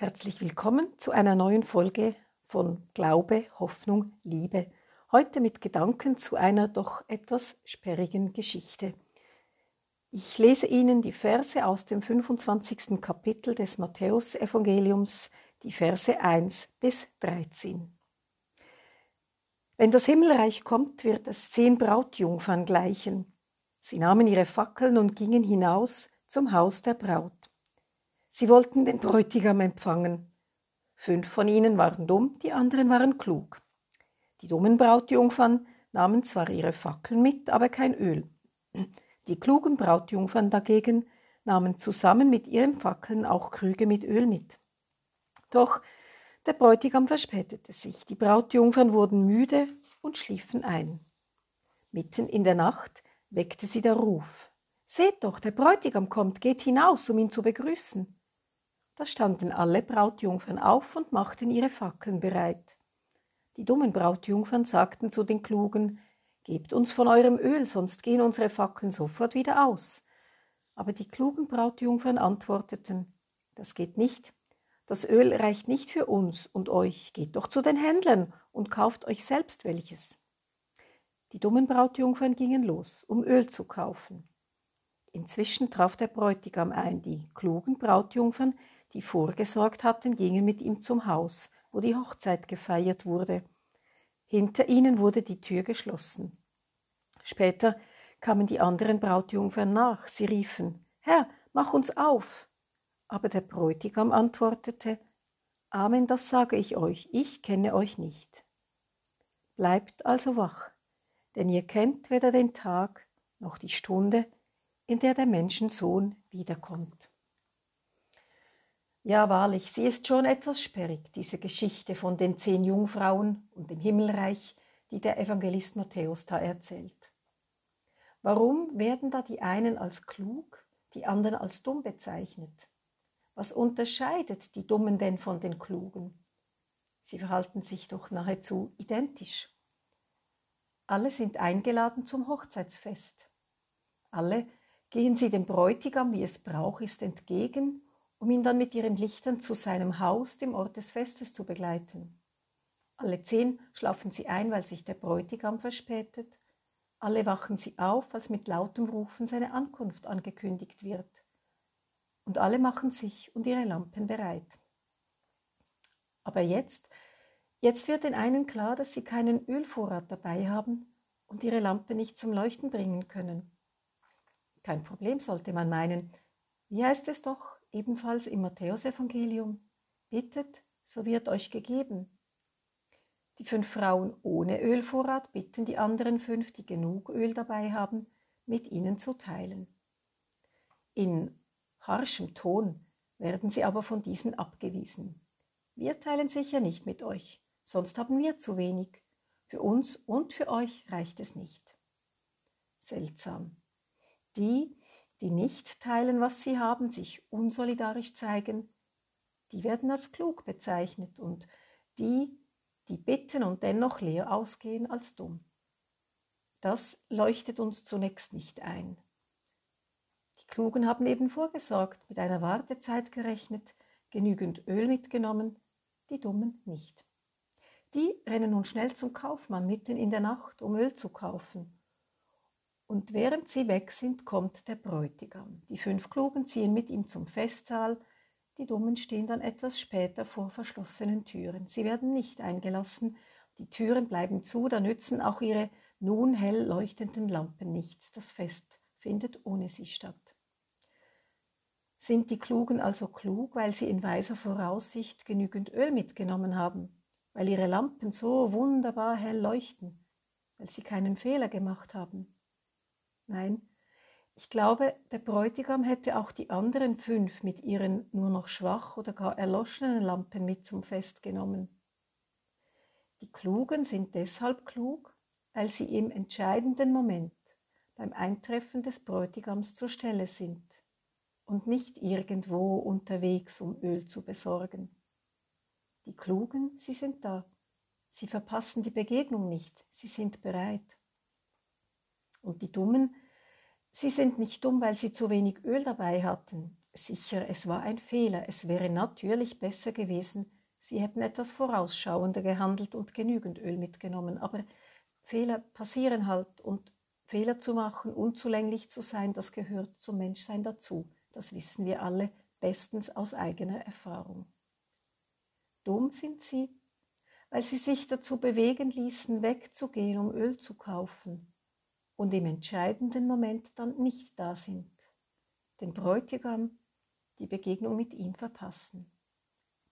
Herzlich willkommen zu einer neuen Folge von Glaube, Hoffnung, Liebe. Heute mit Gedanken zu einer doch etwas sperrigen Geschichte. Ich lese Ihnen die Verse aus dem 25. Kapitel des Matthäusevangeliums, die Verse 1 bis 13. Wenn das Himmelreich kommt, wird es zehn Brautjungfern gleichen. Sie nahmen ihre Fackeln und gingen hinaus zum Haus der Braut. Sie wollten den Bräutigam empfangen. Fünf von ihnen waren dumm, die anderen waren klug. Die dummen Brautjungfern nahmen zwar ihre Fackeln mit, aber kein Öl. Die klugen Brautjungfern dagegen nahmen zusammen mit ihren Fackeln auch Krüge mit Öl mit. Doch der Bräutigam verspätete sich, die Brautjungfern wurden müde und schliefen ein. Mitten in der Nacht weckte sie der Ruf. Seht doch, der Bräutigam kommt, geht hinaus, um ihn zu begrüßen. Da standen alle Brautjungfern auf und machten ihre Fackeln bereit. Die dummen Brautjungfern sagten zu den Klugen, Gebt uns von eurem Öl, sonst gehen unsere Fackeln sofort wieder aus. Aber die klugen Brautjungfern antworteten, Das geht nicht. Das Öl reicht nicht für uns und euch. Geht doch zu den Händlern und kauft euch selbst welches. Die dummen Brautjungfern gingen los, um Öl zu kaufen. Inzwischen traf der Bräutigam ein. Die klugen Brautjungfern die vorgesorgt hatten, gingen mit ihm zum Haus, wo die Hochzeit gefeiert wurde. Hinter ihnen wurde die Tür geschlossen. Später kamen die anderen Brautjungfern nach. Sie riefen, Herr, mach uns auf. Aber der Bräutigam antwortete, Amen, das sage ich euch, ich kenne euch nicht. Bleibt also wach, denn ihr kennt weder den Tag noch die Stunde, in der der Menschensohn wiederkommt. Ja, wahrlich, sie ist schon etwas sperrig, diese Geschichte von den zehn Jungfrauen und dem Himmelreich, die der Evangelist Matthäus da erzählt. Warum werden da die einen als klug, die anderen als dumm bezeichnet? Was unterscheidet die Dummen denn von den Klugen? Sie verhalten sich doch nahezu identisch. Alle sind eingeladen zum Hochzeitsfest. Alle gehen sie dem Bräutigam, wie es Brauch ist, entgegen um ihn dann mit ihren Lichtern zu seinem Haus, dem Ort des Festes, zu begleiten. Alle zehn schlafen sie ein, weil sich der Bräutigam verspätet. Alle wachen sie auf, als mit lautem Rufen seine Ankunft angekündigt wird. Und alle machen sich und ihre Lampen bereit. Aber jetzt, jetzt wird den einen klar, dass sie keinen Ölvorrat dabei haben und ihre Lampe nicht zum Leuchten bringen können. Kein Problem, sollte man meinen. Wie heißt es doch, ebenfalls im Matthäusevangelium, bittet, so wird euch gegeben. Die fünf Frauen ohne Ölvorrat bitten die anderen fünf, die genug Öl dabei haben, mit ihnen zu teilen. In harschem Ton werden sie aber von diesen abgewiesen. Wir teilen sicher nicht mit euch, sonst haben wir zu wenig. Für uns und für euch reicht es nicht. Seltsam. Die, die nicht teilen, was sie haben, sich unsolidarisch zeigen, die werden als klug bezeichnet und die, die bitten und dennoch leer ausgehen, als dumm. Das leuchtet uns zunächst nicht ein. Die Klugen haben eben vorgesorgt, mit einer Wartezeit gerechnet, genügend Öl mitgenommen, die Dummen nicht. Die rennen nun schnell zum Kaufmann mitten in der Nacht, um Öl zu kaufen und während sie weg sind, kommt der Bräutigam. Die fünf Klugen ziehen mit ihm zum Festsaal, die Dummen stehen dann etwas später vor verschlossenen Türen. Sie werden nicht eingelassen, die Türen bleiben zu, da nützen auch ihre nun hell leuchtenden Lampen nichts. Das Fest findet ohne sie statt. Sind die Klugen also klug, weil sie in weiser Voraussicht genügend Öl mitgenommen haben, weil ihre Lampen so wunderbar hell leuchten, weil sie keinen Fehler gemacht haben? Nein, ich glaube, der Bräutigam hätte auch die anderen fünf mit ihren nur noch schwach oder gar erloschenen Lampen mit zum Fest genommen. Die Klugen sind deshalb klug, weil sie im entscheidenden Moment beim Eintreffen des Bräutigams zur Stelle sind und nicht irgendwo unterwegs, um Öl zu besorgen. Die Klugen, sie sind da. Sie verpassen die Begegnung nicht, sie sind bereit. Und die Dummen, sie sind nicht dumm, weil sie zu wenig Öl dabei hatten. Sicher, es war ein Fehler. Es wäre natürlich besser gewesen, sie hätten etwas vorausschauender gehandelt und genügend Öl mitgenommen. Aber Fehler passieren halt und Fehler zu machen, unzulänglich zu sein, das gehört zum Menschsein dazu. Das wissen wir alle bestens aus eigener Erfahrung. Dumm sind sie, weil sie sich dazu bewegen ließen, wegzugehen, um Öl zu kaufen und im entscheidenden Moment dann nicht da sind, den Bräutigam, die Begegnung mit ihm verpassen.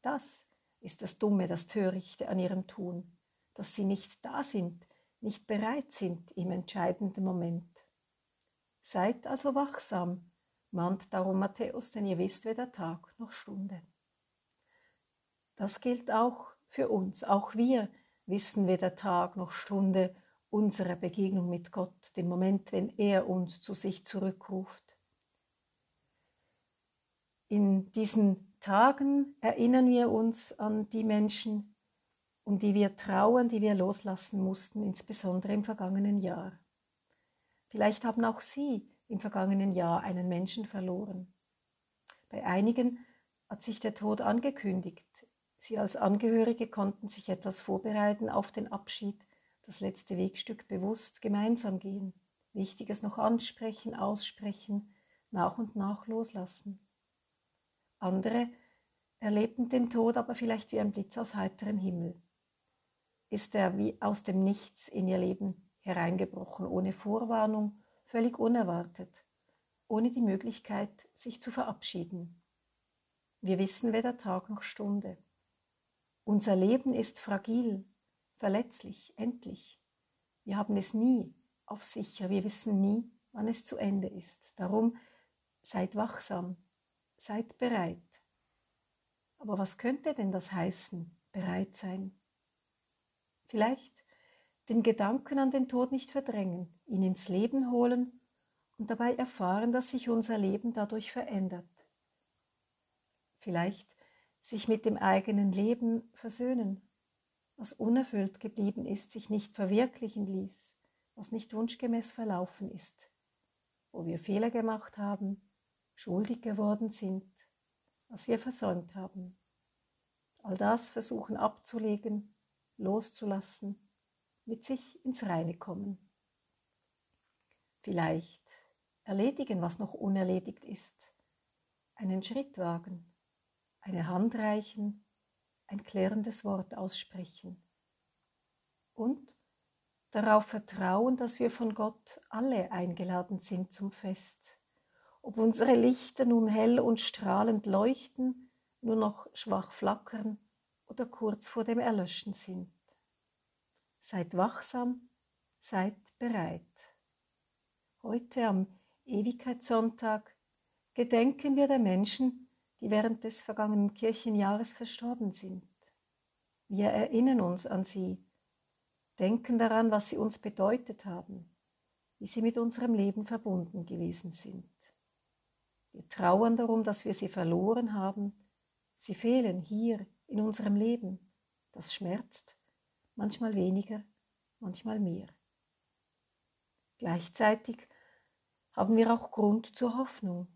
Das ist das Dumme, das Törichte an ihrem Tun, dass sie nicht da sind, nicht bereit sind im entscheidenden Moment. Seid also wachsam, mahnt darum Matthäus, denn ihr wisst weder Tag noch Stunde. Das gilt auch für uns. Auch wir wissen weder Tag noch Stunde unserer Begegnung mit Gott, den Moment, wenn er uns zu sich zurückruft. In diesen Tagen erinnern wir uns an die Menschen, um die wir trauern, die wir loslassen mussten, insbesondere im vergangenen Jahr. Vielleicht haben auch Sie im vergangenen Jahr einen Menschen verloren. Bei einigen hat sich der Tod angekündigt. Sie als Angehörige konnten sich etwas vorbereiten auf den Abschied, das letzte Wegstück bewusst gemeinsam gehen, Wichtiges noch ansprechen, aussprechen, nach und nach loslassen. Andere erlebten den Tod aber vielleicht wie ein Blitz aus heiterem Himmel. Ist er wie aus dem Nichts in ihr Leben hereingebrochen, ohne Vorwarnung, völlig unerwartet, ohne die Möglichkeit, sich zu verabschieden. Wir wissen weder Tag noch Stunde. Unser Leben ist fragil, verletzlich, endlich. Wir haben es nie auf sicher, wir wissen nie, wann es zu Ende ist. Darum seid wachsam, seid bereit. Aber was könnte denn das heißen, bereit sein? Vielleicht den Gedanken an den Tod nicht verdrängen, ihn ins Leben holen und dabei erfahren, dass sich unser Leben dadurch verändert. Vielleicht sich mit dem eigenen Leben versöhnen, was unerfüllt geblieben ist, sich nicht verwirklichen ließ, was nicht wunschgemäß verlaufen ist, wo wir Fehler gemacht haben, schuldig geworden sind, was wir versäumt haben. All das versuchen abzulegen, loszulassen mit sich ins Reine kommen. Vielleicht erledigen, was noch unerledigt ist, einen Schritt wagen, eine Hand reichen, ein klärendes Wort aussprechen und darauf vertrauen, dass wir von Gott alle eingeladen sind zum Fest. Ob unsere Lichter nun hell und strahlend leuchten, nur noch schwach flackern oder kurz vor dem Erlöschen sind. Seid wachsam, seid bereit. Heute am Ewigkeitssonntag gedenken wir der Menschen, die während des vergangenen Kirchenjahres verstorben sind. Wir erinnern uns an sie, denken daran, was sie uns bedeutet haben, wie sie mit unserem Leben verbunden gewesen sind. Wir trauern darum, dass wir sie verloren haben. Sie fehlen hier in unserem Leben. Das schmerzt manchmal weniger, manchmal mehr. Gleichzeitig haben wir auch Grund zur Hoffnung.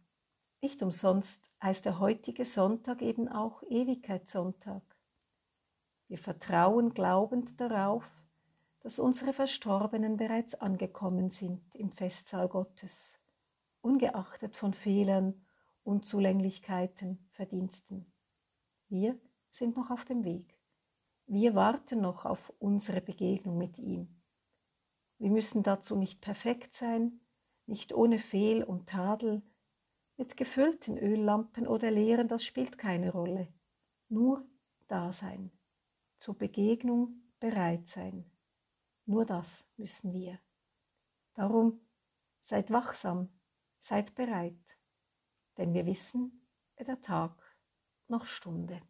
Nicht umsonst heißt der heutige Sonntag eben auch Ewigkeitssonntag. Wir vertrauen glaubend darauf, dass unsere Verstorbenen bereits angekommen sind im Festsaal Gottes, ungeachtet von Fehlern, Unzulänglichkeiten, Verdiensten. Wir sind noch auf dem Weg. Wir warten noch auf unsere Begegnung mit ihm. Wir müssen dazu nicht perfekt sein, nicht ohne Fehl und Tadel, mit gefüllten Öllampen oder leeren, das spielt keine Rolle. Nur da sein, zur Begegnung bereit sein. Nur das müssen wir. Darum seid wachsam, seid bereit, denn wir wissen, der Tag noch Stunde.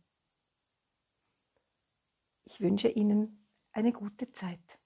Ich wünsche Ihnen eine gute Zeit.